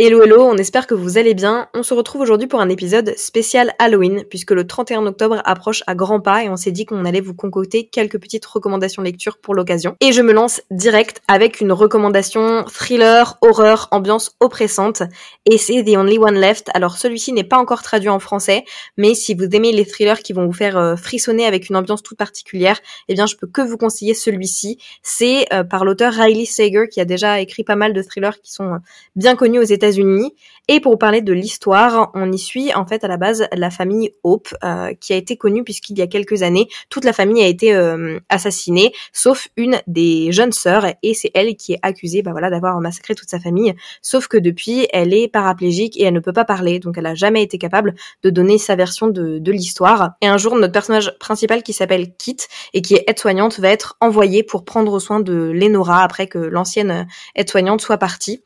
Hello hello, on espère que vous allez bien. On se retrouve aujourd'hui pour un épisode spécial Halloween puisque le 31 octobre approche à grands pas et on s'est dit qu'on allait vous concocter quelques petites recommandations lecture pour l'occasion. Et je me lance direct avec une recommandation thriller, horreur, ambiance oppressante et c'est The Only One Left. Alors celui-ci n'est pas encore traduit en français, mais si vous aimez les thrillers qui vont vous faire euh, frissonner avec une ambiance toute particulière, eh bien je peux que vous conseiller celui-ci. C'est euh, par l'auteur Riley Sager qui a déjà écrit pas mal de thrillers qui sont euh, bien connus aux États unis Et pour parler de l'histoire, on y suit en fait à la base la famille Hope, euh, qui a été connue puisqu'il y a quelques années, toute la famille a été euh, assassinée, sauf une des jeunes sœurs, et c'est elle qui est accusée bah voilà, d'avoir massacré toute sa famille. Sauf que depuis, elle est paraplégique et elle ne peut pas parler, donc elle a jamais été capable de donner sa version de, de l'histoire. Et un jour, notre personnage principal qui s'appelle Kit et qui est aide-soignante va être envoyé pour prendre soin de Lenora après que l'ancienne aide-soignante soit partie.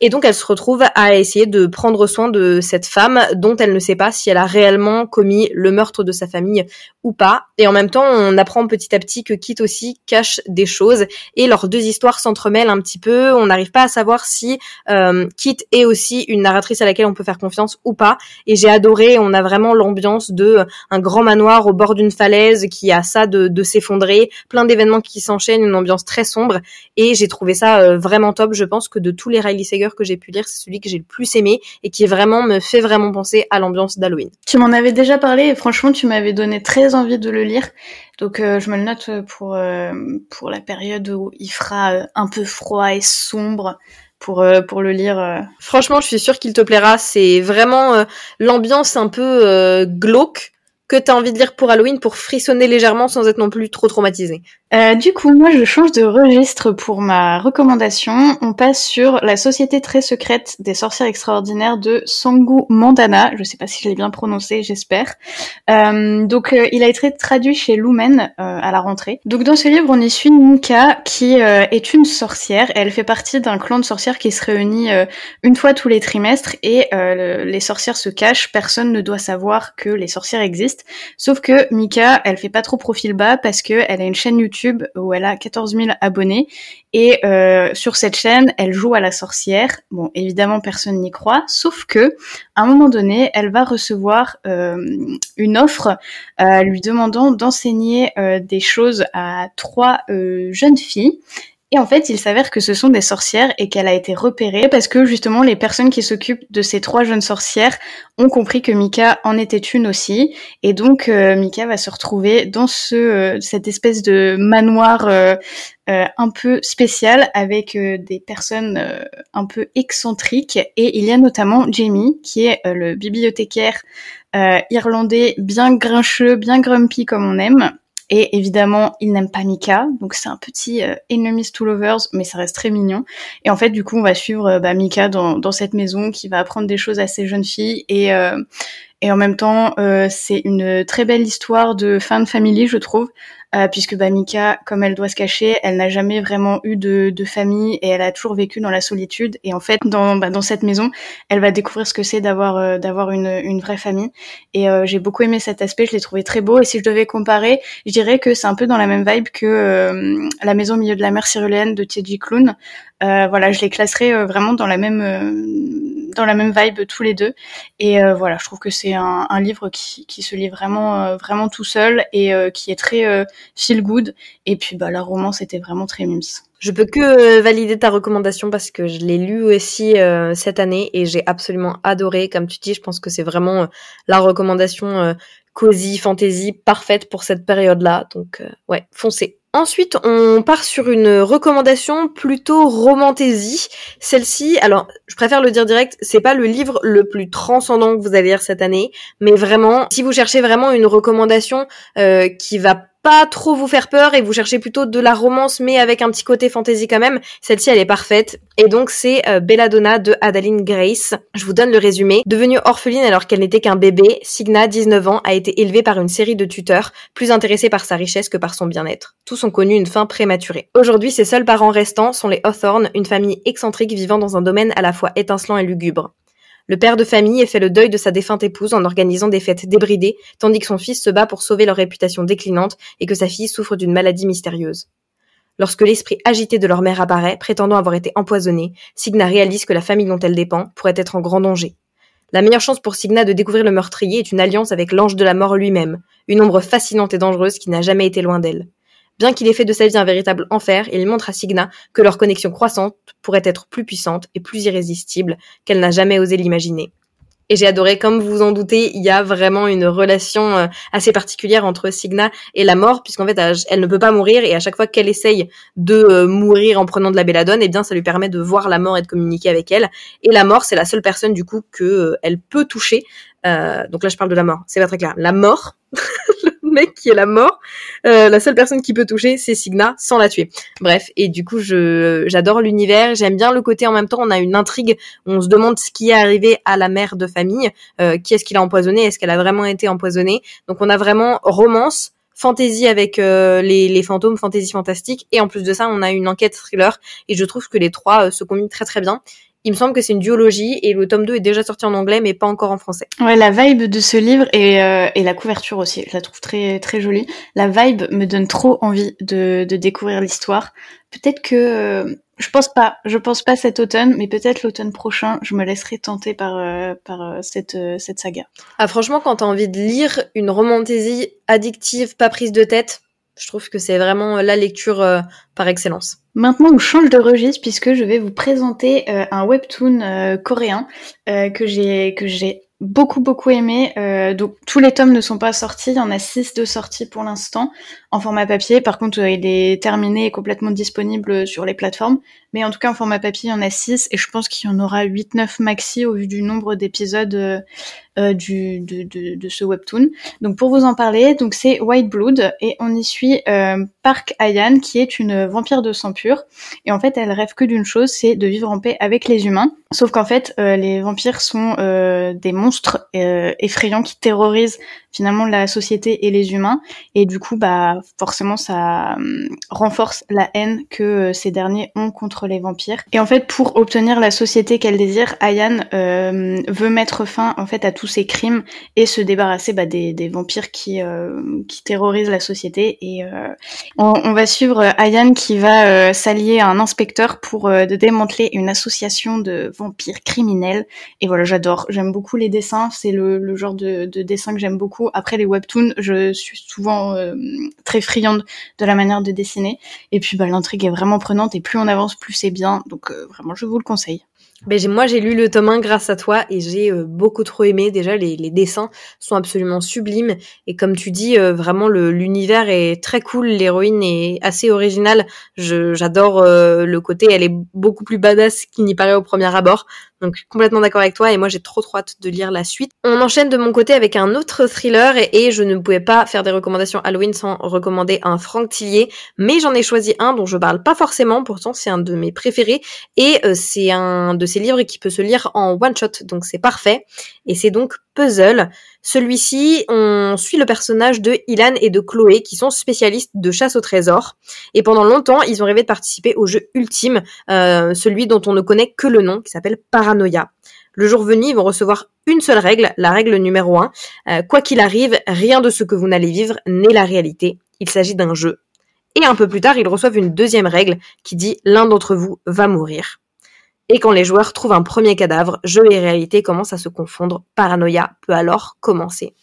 Et donc elle se retrouve à essayer de prendre soin de cette femme dont elle ne sait pas si elle a réellement commis le meurtre de sa famille ou pas. Et en même temps, on apprend petit à petit que Kit aussi cache des choses et leurs deux histoires s'entremêlent un petit peu. On n'arrive pas à savoir si euh, Kit est aussi une narratrice à laquelle on peut faire confiance ou pas. Et j'ai adoré, on a vraiment l'ambiance de un grand manoir au bord d'une falaise qui a ça de, de s'effondrer, plein d'événements qui s'enchaînent, une ambiance très sombre. Et j'ai trouvé ça euh, vraiment top. Je pense que de tous les Riley Sager que j'ai pu lire, c'est celui que j'ai le plus aimé et qui vraiment me fait vraiment penser à l'ambiance d'Halloween. Tu m'en avais déjà parlé et franchement, tu m'avais donné très envie de le lire. Donc euh, je me le note pour euh, pour la période où il fera euh, un peu froid et sombre pour pour le lire. Franchement, je suis sûre qu'il te plaira. C'est vraiment l'ambiance un peu glauque que tu as envie de lire pour Halloween pour frissonner légèrement sans être non plus trop traumatisé. Euh, du coup, moi, je change de registre pour ma recommandation. On passe sur La Société très secrète des sorcières extraordinaires de Sangu Mandana. Je sais pas si je l'ai bien prononcé, j'espère. Euh, donc, euh, il a été traduit chez Lumen à la rentrée. Donc, dans ce livre, on y suit Nika, qui est une sorcière. Elle fait partie d'un clan de sorcières qui se réunit une fois tous les trimestres et les sorcières se cachent. Personne ne doit savoir que les sorcières existent. Sauf que Mika, elle fait pas trop profil bas parce que elle a une chaîne YouTube où elle a 14 000 abonnés. Et euh, sur cette chaîne, elle joue à la sorcière. Bon, évidemment, personne n'y croit, sauf que à un moment donné, elle va recevoir euh, une offre euh, lui demandant d'enseigner des choses à trois jeunes filles et en fait, il s'avère que ce sont des sorcières et qu'elle a été repérée parce que justement les personnes qui s'occupent de ces trois jeunes sorcières ont compris que Mika en était une aussi. Et donc euh, Mika va se retrouver dans ce euh, cette espèce de manoir euh, un peu spécial avec des personnes un peu excentriques. Et il y a notamment Jamie qui est le bibliothécaire irlandais bien grincheux, bien grumpy comme on aime et évidemment, il n'aime pas Mika, donc c'est un petit euh, enemies to lovers, mais ça reste très mignon. Et en fait, du coup, on va suivre euh, bah, Mika dans, cette maison qui va apprendre des choses à ces jeunes filles et euh, et en même temps, euh, c'est une très belle histoire de fin de famille, je trouve, euh, puisque bah, Mika, comme elle doit se cacher, elle n'a jamais vraiment eu de, de, famille et elle a toujours vécu dans la solitude. Et en fait, dans, bah, dans cette maison, elle va découvrir ce que c'est d'avoir euh, d'avoir une, une vraie famille. Et euh, j'ai beaucoup aimé cet aspect, je l'ai trouvé très beau. Et si je devais comparer, je dirais que c'est un peu dans la même vibe que euh, La maison au milieu de la mer cyruléenne de Teddy Clown. voilà, je les classerais vraiment dans la même dans la même vibe tous les deux. Et euh, voilà, je trouve que c'est un, un, livre qui, qui, se lit vraiment, euh, vraiment tout seul et euh, qui est très feel good. Et puis bah la romance était vraiment très mimes. Je peux que valider ta recommandation parce que je l'ai lu aussi cette année et j'ai absolument adoré. Comme tu dis, je pense que c'est vraiment la recommandation cosy fantasy parfaite pour cette période-là. Donc ouais, foncez. Ensuite, on part sur une recommandation plutôt romantaisie. Celle-ci, alors, je préfère le dire direct, c'est pas le livre le plus transcendant que vous allez lire cette année, mais vraiment, si vous cherchez vraiment une recommandation euh, qui va pas trop vous faire peur et vous cherchez plutôt de la romance mais avec un petit côté fantasy quand même, celle-ci elle est parfaite. Et donc c'est euh, Belladonna de Adeline Grace. Je vous donne le résumé. Devenue orpheline alors qu'elle n'était qu'un bébé, Signa, 19 ans, a été élevée par une série de tuteurs, plus intéressés par sa richesse que par son bien-être. Tous ont connu une fin prématurée. Aujourd'hui, ses seuls parents restants sont les Hawthorne, une famille excentrique vivant dans un domaine à la fois étincelant et lugubre. Le père de famille fait le deuil de sa défunte épouse en organisant des fêtes débridées, tandis que son fils se bat pour sauver leur réputation déclinante et que sa fille souffre d'une maladie mystérieuse. Lorsque l'esprit agité de leur mère apparaît, prétendant avoir été empoisonné, Signa réalise que la famille dont elle dépend pourrait être en grand danger. La meilleure chance pour Signa de découvrir le meurtrier est une alliance avec l'ange de la mort lui-même, une ombre fascinante et dangereuse qui n'a jamais été loin d'elle. Bien qu'il ait fait de sa vie un véritable enfer, il montre à Signa que leur connexion croissante pourrait être plus puissante et plus irrésistible qu'elle n'a jamais osé l'imaginer. Et j'ai adoré, comme vous en doutez, il y a vraiment une relation euh, assez particulière entre Signa et la mort, puisqu'en fait, elle ne peut pas mourir, et à chaque fois qu'elle essaye de euh, mourir en prenant de la belladone, eh bien, ça lui permet de voir la mort et de communiquer avec elle. Et la mort, c'est la seule personne, du coup, que euh, elle peut toucher. donc là, je parle de la mort. C'est pas très clair. La mort, mec qui est la mort. Euh, la seule personne qui peut toucher, c'est Signa sans la tuer. Bref, et du coup, je j'adore l'univers. J'aime bien le côté en même temps. On a une intrigue. On se demande ce qui est arrivé à la mère de famille. Euh, qui est-ce qui l'a empoisonnée Est-ce qu'elle a vraiment été empoisonnée Donc, on a vraiment romance fantasy avec euh, les, les, fantômes, fantasy fantastique, et en plus de ça, on a une enquête thriller, et je trouve que les trois se combinent très très bien. Il me semble que c'est une duologie et le tome 2 est déjà sorti en anglais mais pas encore en français. Ouais, la vibe de ce livre et, euh, et la couverture aussi, je la trouve très très jolie. La vibe me donne trop envie de, de découvrir l'histoire. Peut-être que euh, je pense pas, je pense pas cet automne, mais peut-être l'automne prochain, je me laisserai tenter par euh, par cette cette saga. Ah franchement, quand t'as envie de lire une romantésie addictive, pas prise de tête, je trouve que c'est vraiment la lecture par excellence. Maintenant, on change de registre puisque je vais vous présenter euh, un webtoon euh, coréen euh, que j'ai que j'ai beaucoup beaucoup aimé. donc tous les tomes ne sont pas sortis, il y en a six de sortis pour l'instant en format papier. Par contre, il est terminé et complètement disponible sur les plateformes. Mais en tout cas, en format papier, il y en a six et je pense qu'il y en aura 8-9 maxi au vu du nombre d'épisodes euh, du, de, ce webtoon. Donc pour vous en parler, donc c'est White Blood et on y suit euh, Park Ayan qui est une vampire de sang pur et en fait elle rêve que d'une chose, c'est de vivre en paix avec les humains. Sauf qu'en fait euh, les vampires sont euh, des monstres effrayants qui terrorisent finalement la société et les humains et du coup bah forcément ça renforce la haine que ces derniers ont contre les vampires. Et en fait pour obtenir la société qu'elle désire, Ayan veut mettre fin en fait à tous ces crimes et se débarrasser bah, des, des, vampires qui, euh, qui terrorisent la société. Et euh, on, on, va suivre Ayan qui va euh, s'allier à un inspecteur pour de démanteler une association de vampires criminels. Et voilà, j'adore. J'aime beaucoup les dessins. C'est le, le, genre de, de dessin que j'aime beaucoup. Après les webtoons, je suis souvent très friande de la manière de dessiner. Et puis bah, l'intrigue est vraiment prenante et plus on avance, plus c'est bien. Donc vraiment, je vous le conseille. Ben, moi, j'ai lu le tome 1 grâce à toi et j'ai euh, beaucoup trop aimé. Déjà, les, dessins sont absolument sublimes. Et comme tu dis, euh, vraiment, l'univers est très cool. L'héroïne est assez originale. J'adore euh, le côté, elle est beaucoup plus badass qu'il n'y paraît au premier abord. Donc complètement d'accord avec toi et moi j'ai trop trop hâte de lire la suite. On enchaîne de mon côté avec un autre thriller et, je ne pouvais pas faire des recommandations Halloween sans recommander un Franck Tillier, mais j'en ai choisi un dont je parle pas forcément, pourtant c'est un de mes préférés et euh, c'est un de ces livres qui peut se lire en one shot donc c'est parfait et c'est donc Puzzle. Celui-ci, on suit le personnage de Ilan et de Chloé, qui sont spécialistes de chasse au trésor. Et pendant longtemps, ils ont rêvé de participer au jeu ultime, euh, celui dont on ne connaît que le nom, qui s'appelle Paranoia. Le jour venu, ils vont recevoir une seule règle, la règle numéro un. Euh, quoi qu'il arrive, rien de ce que vous n'allez vivre n'est la réalité. Il s'agit d'un jeu. Et un peu plus tard, ils reçoivent une deuxième règle qui dit l'un d'entre vous va mourir. Et quand les joueurs trouvent un premier cadavre, jeu et réalité commencent à se confondre. Paranoïa peut alors commencer.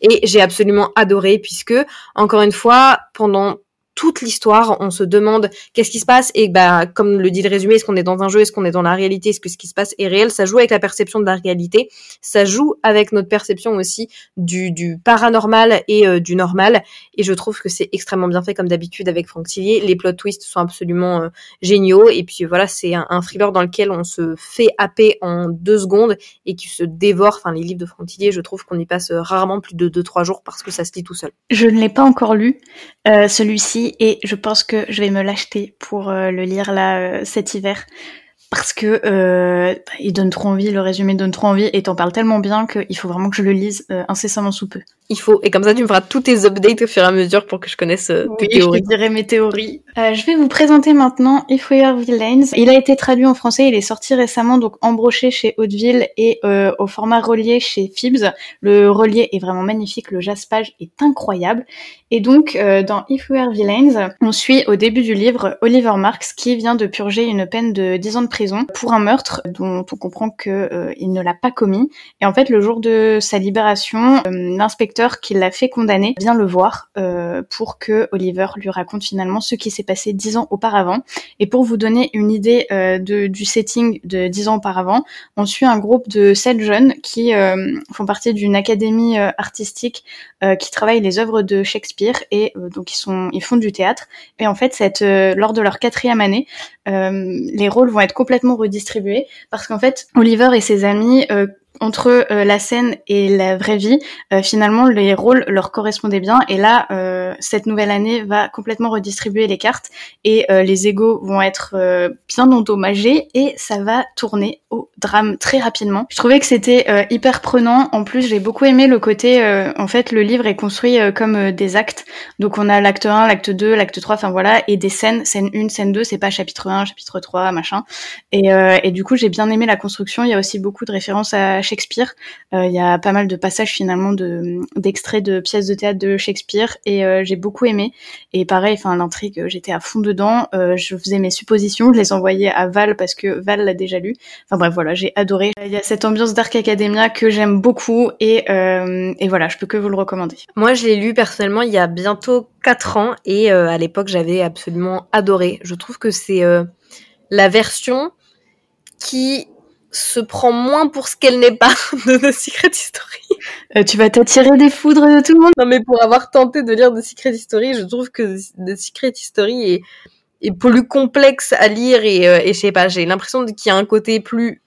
Et j'ai absolument adoré puisque, encore une fois, pendant toute l'histoire, on se demande qu'est-ce qui se passe et bah comme le dit le résumé, est-ce qu'on est dans un jeu, est-ce qu'on est dans la réalité, est-ce que ce qui se passe est réel, ça joue avec la perception de la réalité, ça joue avec notre perception aussi du, paranormal et euh, du normal. Et je trouve que c'est extrêmement bien fait comme d'habitude avec Franck Tillier, les plot twists sont absolument euh, géniaux. Et puis voilà, c'est un, thriller dans lequel on se fait happer en deux secondes et qui se dévore, enfin les livres de Franck Tillier, je trouve qu'on y passe rarement plus de deux trois jours parce que ça se lit tout seul. Je ne l'ai pas encore lu, euh, celui-ci et je pense que je vais me l'acheter pour euh, le lire là euh, cet hiver. Parce que euh, il donne trop envie, le résumé donne trop envie, et t'en parles tellement bien qu'il faut vraiment que je le lise euh, incessamment sous peu. Il faut, et comme ça tu me feras tous tes updates au fur et à mesure pour que je connaisse euh, tes oui, théories. Je te dirai mes théories. Euh, je vais vous présenter maintenant If We Are Villains. Il a été traduit en français, il est sorti récemment, donc embroché chez Hauteville et euh, au format relié chez Fibs. Le relié est vraiment magnifique, le jaspage est incroyable. Et donc, euh, dans If We Are Villains, on suit au début du livre Oliver Marks qui vient de purger une peine de 10 ans de prison pour un meurtre dont on comprend que euh, il ne l'a pas commis. Et en fait, le jour de sa libération, euh, l'inspecteur qui l'a fait condamner vient le voir euh, pour que Oliver lui raconte finalement ce qui s'est passé 10 ans auparavant. Et pour vous donner une idée du setting de 10 ans auparavant, on suit un groupe de 7 jeunes qui font partie d'une académie artistique qui travaille les œuvres de Shakespeare et donc ils font du théâtre. Et en fait, lors de leur quatrième année, les rôles vont être complètement redistribués parce qu'en fait, Oliver et ses amis euh, entre euh, la scène et la vraie vie, euh, finalement les rôles leur correspondaient bien. Et là, cette nouvelle année va complètement redistribuer les cartes et les égaux vont être bien endommagés et ça va tourner au drame très rapidement. Je trouvais que c'était euh, hyper prenant. En plus, j'ai beaucoup aimé le côté, euh, en fait, le livre est construit euh, comme euh, des actes. Donc on a l'acte 1, l'acte 2, l'acte 3, enfin voilà, et des scènes, scène 1, scène 2, c'est pas chapitre 1, chapitre 3, machin. Et, euh, et du coup, j'ai bien aimé la construction. Il y a aussi beaucoup de références à Shakespeare. Euh, il y a pas mal de passages finalement de d'extraits de pièces de théâtre de Shakespeare et j'ai beaucoup aimé. Et pareil, enfin l'intrigue, j'étais à fond dedans. Je faisais mes suppositions, je les envoyais à Val parce que Val l'a déjà lu. Enfin bref, voilà, j'ai adoré. Il y a cette ambiance Dark Academia que j'aime beaucoup et euh, et voilà, je peux que vous le recommander. Moi, je l'ai lu personnellement il y a bientôt 4 ans et euh, à l'époque, j'avais absolument adoré. Je trouve que c'est euh, la version qui se prend moins pour ce qu'elle n'est pas de The Secret History. Euh, tu vas t'attirer des foudres de tout le monde Non, mais pour avoir tenté de lire The Secret History, je trouve que The Secret History est, est plus complexe à lire et, euh, et je sais pas, j'ai l'impression qu'il y a un côté plus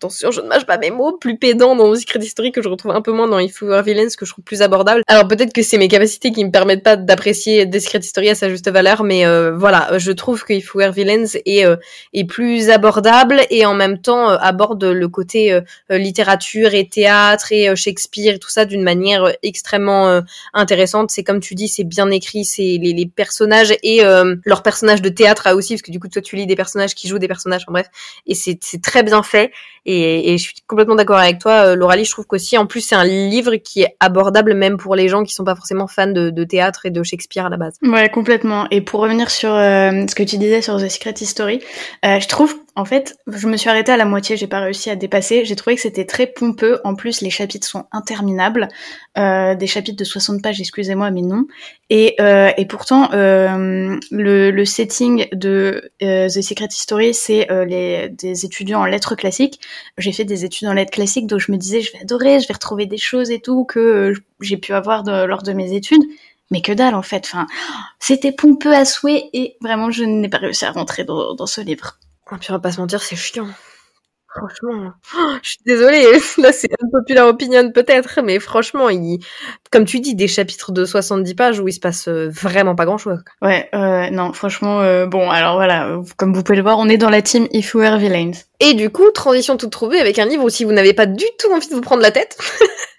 attention, je ne mâche pas mes mots, plus pédant dans Secret History que je retrouve un peu moins dans If We Were Villains que je trouve plus abordable. Alors peut-être que c'est mes capacités qui me permettent pas d'apprécier The Secret History à sa juste valeur, mais euh, voilà, je trouve que If We Were Villains est, euh, est plus abordable et en même temps euh, aborde le côté euh, littérature et théâtre et euh, Shakespeare et tout ça d'une manière euh, extrêmement euh, intéressante. C'est comme tu dis, c'est bien écrit, c'est les, les personnages et euh, leurs personnages de théâtre aussi, parce que du coup toi tu lis des personnages qui jouent des personnages, en bref, et c'est très bien fait. Et, je suis complètement d'accord avec toi, euh, Lauralie. Je trouve qu'aussi, en plus, c'est un livre qui est abordable même pour les gens qui sont pas forcément fans de, de théâtre et de Shakespeare à la base. Ouais, complètement. Et pour revenir sur euh, ce que tu disais sur The Secret History, euh, je trouve, en fait, je me suis arrêtée à la moitié, j'ai pas réussi à dépasser. J'ai trouvé que c'était très pompeux. En plus, les chapitres sont interminables. Euh, des chapitres de 60 pages, excusez-moi, mais non. Et, euh, et pourtant, euh, le, le setting de euh, The Secret History, c'est euh, des étudiants en lettres classiques. J'ai fait des études en lettres classiques, donc je me disais, je vais adorer, je vais retrouver des choses et tout que euh, j'ai pu avoir lors de mes études. Mais que dalle, en fait. Enfin, c'était pompeux à souhait et vraiment, je n'ai pas réussi à rentrer dans, dans ce livre. Et puis on va pas se mentir, c'est chiant. Franchement, oh, je suis désolée, là c'est un populaire opinion peut-être, mais franchement, il, comme tu dis, des chapitres de 70 pages où il se passe euh, vraiment pas grand-chose. Ouais, euh, non, franchement, euh, bon, alors voilà, comme vous pouvez le voir, on est dans la team If We Were Villains. Et du coup, transition toute trouvée avec un livre où si vous n'avez pas du tout envie de vous prendre la tête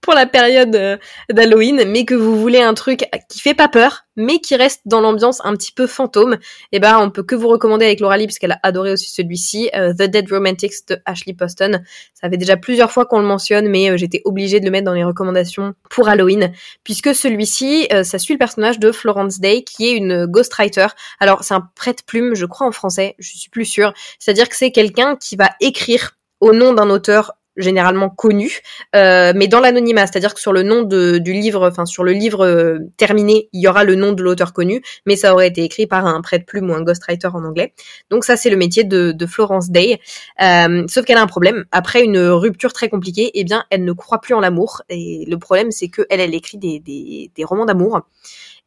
pour la période euh, d'Halloween, mais que vous voulez un truc qui fait pas peur, mais qui reste dans l'ambiance un petit peu fantôme, et ben on peut que vous recommander avec Laura Lee parce qu'elle a adoré aussi celui-ci, euh, The Dead Romantics de Ashley Poston. Ça fait déjà plusieurs fois qu'on le mentionne, mais euh, j'étais obligée de le mettre dans les recommandations pour Halloween, puisque celui-ci, ça suit le personnage de Florence Day, qui est une ghostwriter. Alors c'est un prête-plume, je crois en français, je suis plus sûre. C'est-à-dire que c'est quelqu'un qui va écrire au nom d'un auteur généralement connu, euh, mais dans l'anonymat, c'est-à-dire que sur le nom de, du livre, enfin sur le livre euh, terminé, il y aura le nom de l'auteur connu, mais ça aurait été écrit par un prête-plume ou un ghostwriter en anglais. Donc ça, c'est le métier de, Florence Day. Euh, sauf qu'elle a un problème. Après une rupture très compliquée, eh bien, elle ne croit plus en l'amour. Et le problème, c'est que elle, elle écrit des romans d'amour.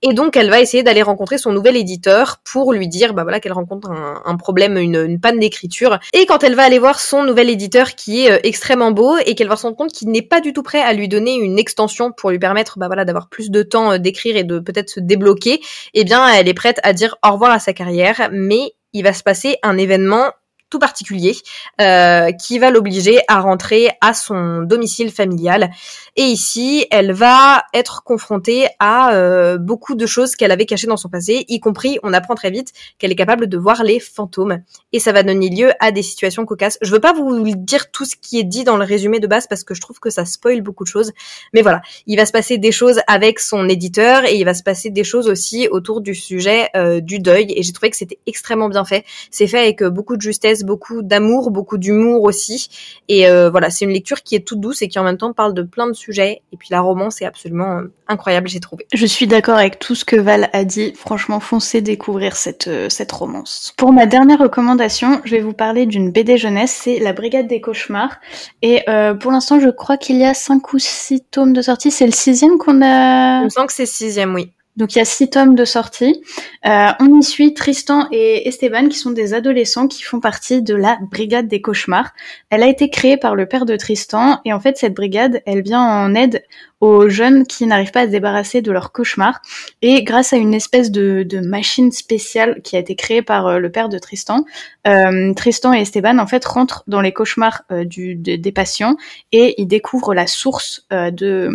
Et donc, elle va essayer d'aller rencontrer son nouvel éditeur pour lui dire, bah voilà, qu'elle rencontre un, problème, une, une panne d'écriture. Et quand elle va aller voir son nouvel éditeur qui est euh, extrêmement beau et qu'elle va se rendre compte qu'il n'est pas du tout prêt à lui donner une extension pour lui permettre, bah voilà, d'avoir plus de temps euh, d'écrire et de peut-être se débloquer, eh bien, elle est prête à dire au revoir à sa carrière, mais il va se passer un événement tout particulier euh, qui va l'obliger à rentrer à son domicile familial. Et ici, elle va être confrontée à euh, beaucoup de choses qu'elle avait cachées dans son passé, y compris, on apprend très vite qu'elle est capable de voir les fantômes. Et ça va donner lieu à des situations cocasses. Je veux pas vous dire tout ce qui est dit dans le résumé de base parce que je trouve que ça spoil beaucoup de choses. Mais voilà, il va se passer des choses avec son éditeur et il va se passer des choses aussi autour du sujet euh, du deuil. Et j'ai trouvé que c'était extrêmement bien fait. C'est fait avec beaucoup de justesse, beaucoup d'amour, beaucoup d'humour aussi. Et euh, voilà, c'est une lecture qui est toute douce et qui en même temps parle de plein de sujets. Et puis la romance est absolument incroyable, j'ai trouvé. Je suis d'accord avec tout ce que Val a dit. Franchement, foncez découvrir cette, cette romance. Pour ma dernière recommandation, je vais vous parler d'une BD jeunesse, c'est La Brigade des Cauchemars. Et pour l'instant, je crois qu'il y a cinq ou six tomes de sortie. C'est le sixième qu'on a. Je sens que c'est sixième, oui. Donc il y a six tomes de sortie. Euh, on y suit Tristan et Esteban qui sont des adolescents qui font partie de la brigade des cauchemars. Elle a été créée par le père de Tristan et en fait cette brigade elle vient en aide aux jeunes qui n'arrivent pas à se débarrasser de leurs cauchemars. Et grâce à une espèce de, machine spéciale qui a été créée par euh, le père de Tristan, euh, Tristan et Esteban en fait rentrent dans les cauchemars euh, des patients et ils découvrent la source de,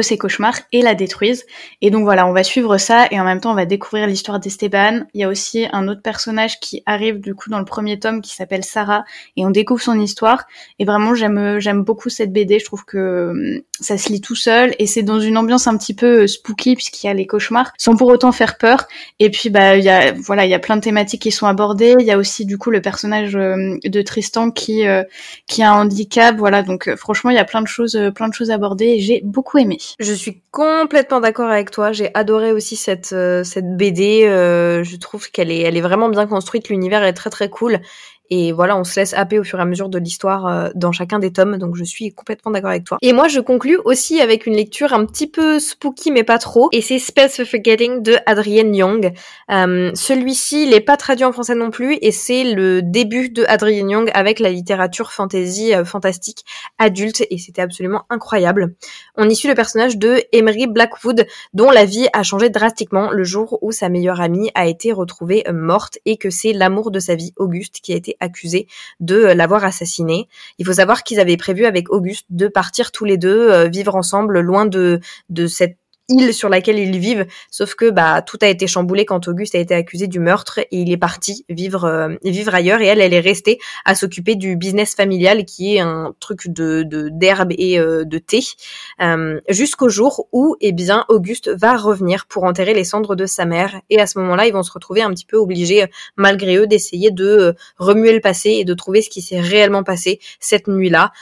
ces cauchemars et la détruisent. Et donc voilà, on va suivre ça et en même temps on va découvrir l'histoire d'Esteban. Il y a aussi un autre personnage qui arrive du coup dans le premier tome qui s'appelle Sarah et on découvre son histoire. Et vraiment j'aime j'aime beaucoup cette BD. Je trouve que ça se lit tout seul et c'est dans une ambiance un petit peu euh, spooky puisqu'il y a les cauchemars sans pour autant faire peur. Et puis bah il y a voilà il y a plein de thématiques qui sont abordées. Il y a aussi du coup le personnage euh, de Tristan qui euh, qui a un handicap. Voilà donc franchement il y a plein de choses plein de choses abordées et j'ai beaucoup aimé. Je suis complètement d'accord avec toi. J'ai adoré aussi cette cette BD. je trouve qu'elle est elle est vraiment bien construite. L'univers est très très cool et voilà, on se laisse happer au fur et à mesure de l'histoire euh, dans chacun des tomes. Donc je suis complètement d'accord avec toi. Et moi, je conclus aussi avec une lecture un petit peu spooky, mais pas trop. Et c'est Spells of Forgetting de Adrienne Young. Euh, Celui-ci, il est pas traduit en français non plus. Et c'est le début de Adrienne Young avec la littérature fantasy euh, fantastique adulte. Et c'était absolument incroyable. On y suit le personnage de Emery Blackwood, dont la vie a changé drastiquement le jour où sa meilleure amie a été retrouvée morte et que c'est l'amour de sa vie, Auguste, qui a été accusé de euh, l'avoir assassiné. Il faut savoir qu'ils avaient prévu avec Auguste de partir tous les deux euh, vivre ensemble loin de de cette île sur laquelle ils vivent, sauf que bah tout a été chamboulé quand Auguste a été accusé du meurtre et il est parti vivre euh, vivre ailleurs. Et elle elle est restée à s'occuper du business familial qui est un truc de d'herbe et euh, de thé euh, jusqu'au jour où eh bien Auguste va revenir pour enterrer les cendres de sa mère. Et à ce moment-là ils vont se retrouver un petit peu obligés malgré eux d'essayer de remuer le passé et de trouver ce qui s'est réellement passé cette nuit-là.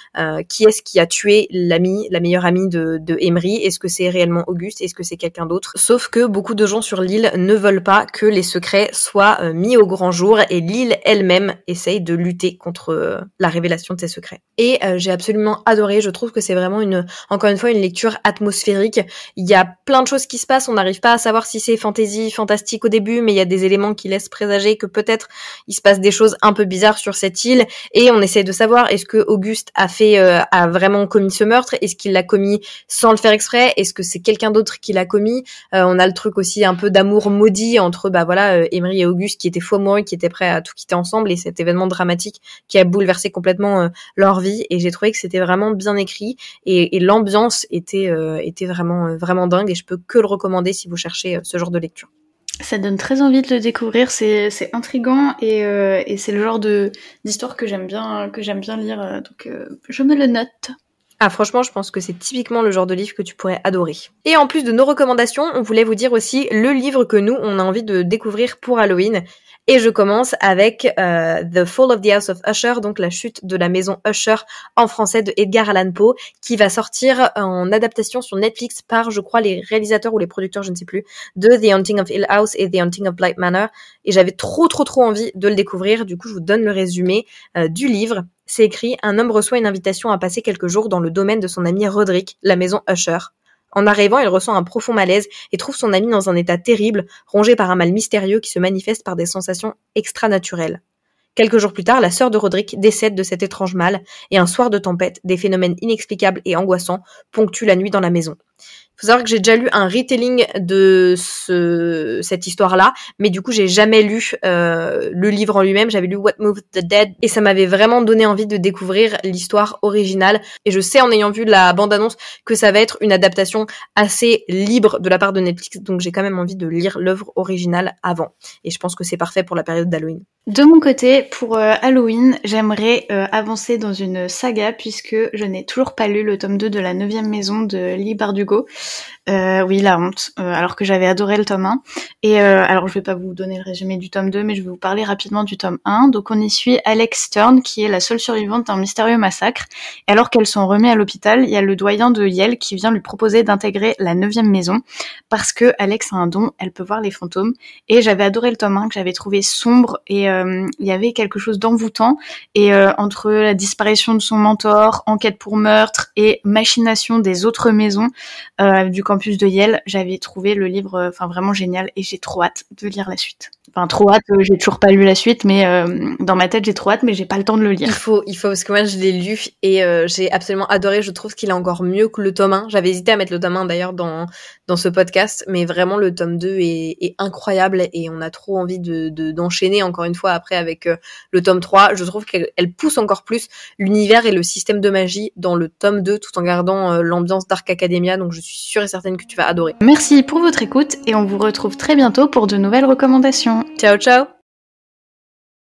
Qui est-ce qui a tué l'ami la meilleure amie de, de Emery? Est-ce que c'est réellement Auguste? Est-ce que c'est quelqu'un d'autre? Sauf que beaucoup de gens sur l'île ne veulent pas que les secrets soient euh, mis au grand jour et l'île elle-même essaye de lutter contre euh, la révélation de ces secrets. Et euh, j'ai absolument adoré, je trouve que c'est vraiment une, encore une fois, une lecture atmosphérique. Il y a plein de choses qui se passent, on n'arrive pas à savoir si c'est fantasy, fantastique au début, mais il y a des éléments qui laissent présager que peut-être il se passe des choses un peu bizarres sur cette île. Et on essaie de savoir est-ce que Auguste a fait, a vraiment commis ce meurtre, est-ce qu'il l'a commis sans le faire exprès, est-ce que c'est quelqu'un d'autre qu'il a commis. Euh, on a le truc aussi un peu d'amour maudit entre bah voilà euh, Emery et Auguste qui étaient faux amoureux, qui étaient prêts à tout quitter ensemble et cet événement dramatique qui a bouleversé complètement euh, leur vie. Et j'ai trouvé que c'était vraiment bien écrit et, l'ambiance était était vraiment vraiment dingue et je peux que le recommander si vous cherchez ce genre de lecture. Ça donne très envie de le découvrir, c'est intrigant et, et c'est le genre d'histoire que j'aime bien que j'aime bien lire donc je me le note. Ah franchement, je pense que c'est typiquement le genre de livre que tu pourrais adorer. Et en plus de nos recommandations, on voulait vous dire aussi le livre que nous, on a envie de découvrir pour Halloween. Et je commence avec euh, The Fall of the House of Usher, donc la chute de la maison Usher en français de Edgar Allan Poe, qui va sortir en adaptation sur Netflix par, je crois, les réalisateurs ou les producteurs, je ne sais plus, de The Haunting of Hill House et The Haunting of Blight Manor. Et j'avais trop, trop, trop envie de le découvrir. Du coup, je vous donne le résumé euh, du livre c'est écrit Un homme reçoit une invitation à passer quelques jours dans le domaine de son ami Roderick, la maison Usher. En arrivant, il ressent un profond malaise et trouve son ami dans un état terrible, rongé par un mal mystérieux qui se manifeste par des sensations extra-naturelles. Quelques jours plus tard, la sœur de Roderick décède de cet étrange mal, et un soir de tempête, des phénomènes inexplicables et angoissants ponctuent la nuit dans la maison. Faut savoir que j'ai déjà lu un retelling de ce, cette histoire-là, mais du coup j'ai jamais lu euh, le livre en lui-même. J'avais lu What Moved the Dead et ça m'avait vraiment donné envie de découvrir l'histoire originale. Et je sais en ayant vu la bande-annonce que ça va être une adaptation assez libre de la part de Netflix, donc j'ai quand même envie de lire l'œuvre originale avant. Et je pense que c'est parfait pour la période d'Halloween. De mon côté, pour euh, Halloween, j'aimerais euh, avancer dans une saga puisque je n'ai toujours pas lu le tome 2 de la 9 maison de Lee Bardugo. Euh, oui, la honte, alors que j'avais adoré le tome 1. Et alors, je vais pas vous donner le résumé du tome 2, mais je vais vous parler rapidement du tome 1. Donc, on y suit Alex Stern, qui est la seule survivante d'un mystérieux massacre. Et alors qu'elles sont remises à l'hôpital, il y a le doyen de Yale qui vient lui proposer d'intégrer la 9 maison, parce que Alex a un don, elle peut voir les fantômes. Et j'avais adoré le tome 1, que j'avais trouvé sombre, et il y avait quelque chose d'envoûtant. Et entre la disparition de son mentor, enquête pour meurtre, et machination des autres maisons du camp campus de Yale, j'avais trouvé le livre euh, vraiment génial et j'ai trop hâte de lire la suite. Enfin, trop hâte, euh, j'ai toujours pas lu la suite, mais euh, dans ma tête, j'ai trop hâte, mais j'ai pas le temps de le lire. Il faut, il parce que moi, je l'ai lu et euh, j'ai absolument adoré. Je trouve qu'il est encore mieux que le tome 1. J'avais hésité à mettre le tome 1 d'ailleurs dans, ce podcast, mais vraiment, le tome 2 est, est incroyable et on a trop envie de, d'enchaîner encore une fois après avec le tome 3. Je trouve qu'elle elle pousse encore plus l'univers et le système de magie dans le tome 2 tout en gardant l'ambiance Dark Academia. Donc, je suis sûre et certaine que tu vas adorer. Merci pour votre écoute et on vous retrouve très bientôt pour de nouvelles recommandations. Ciao, ciao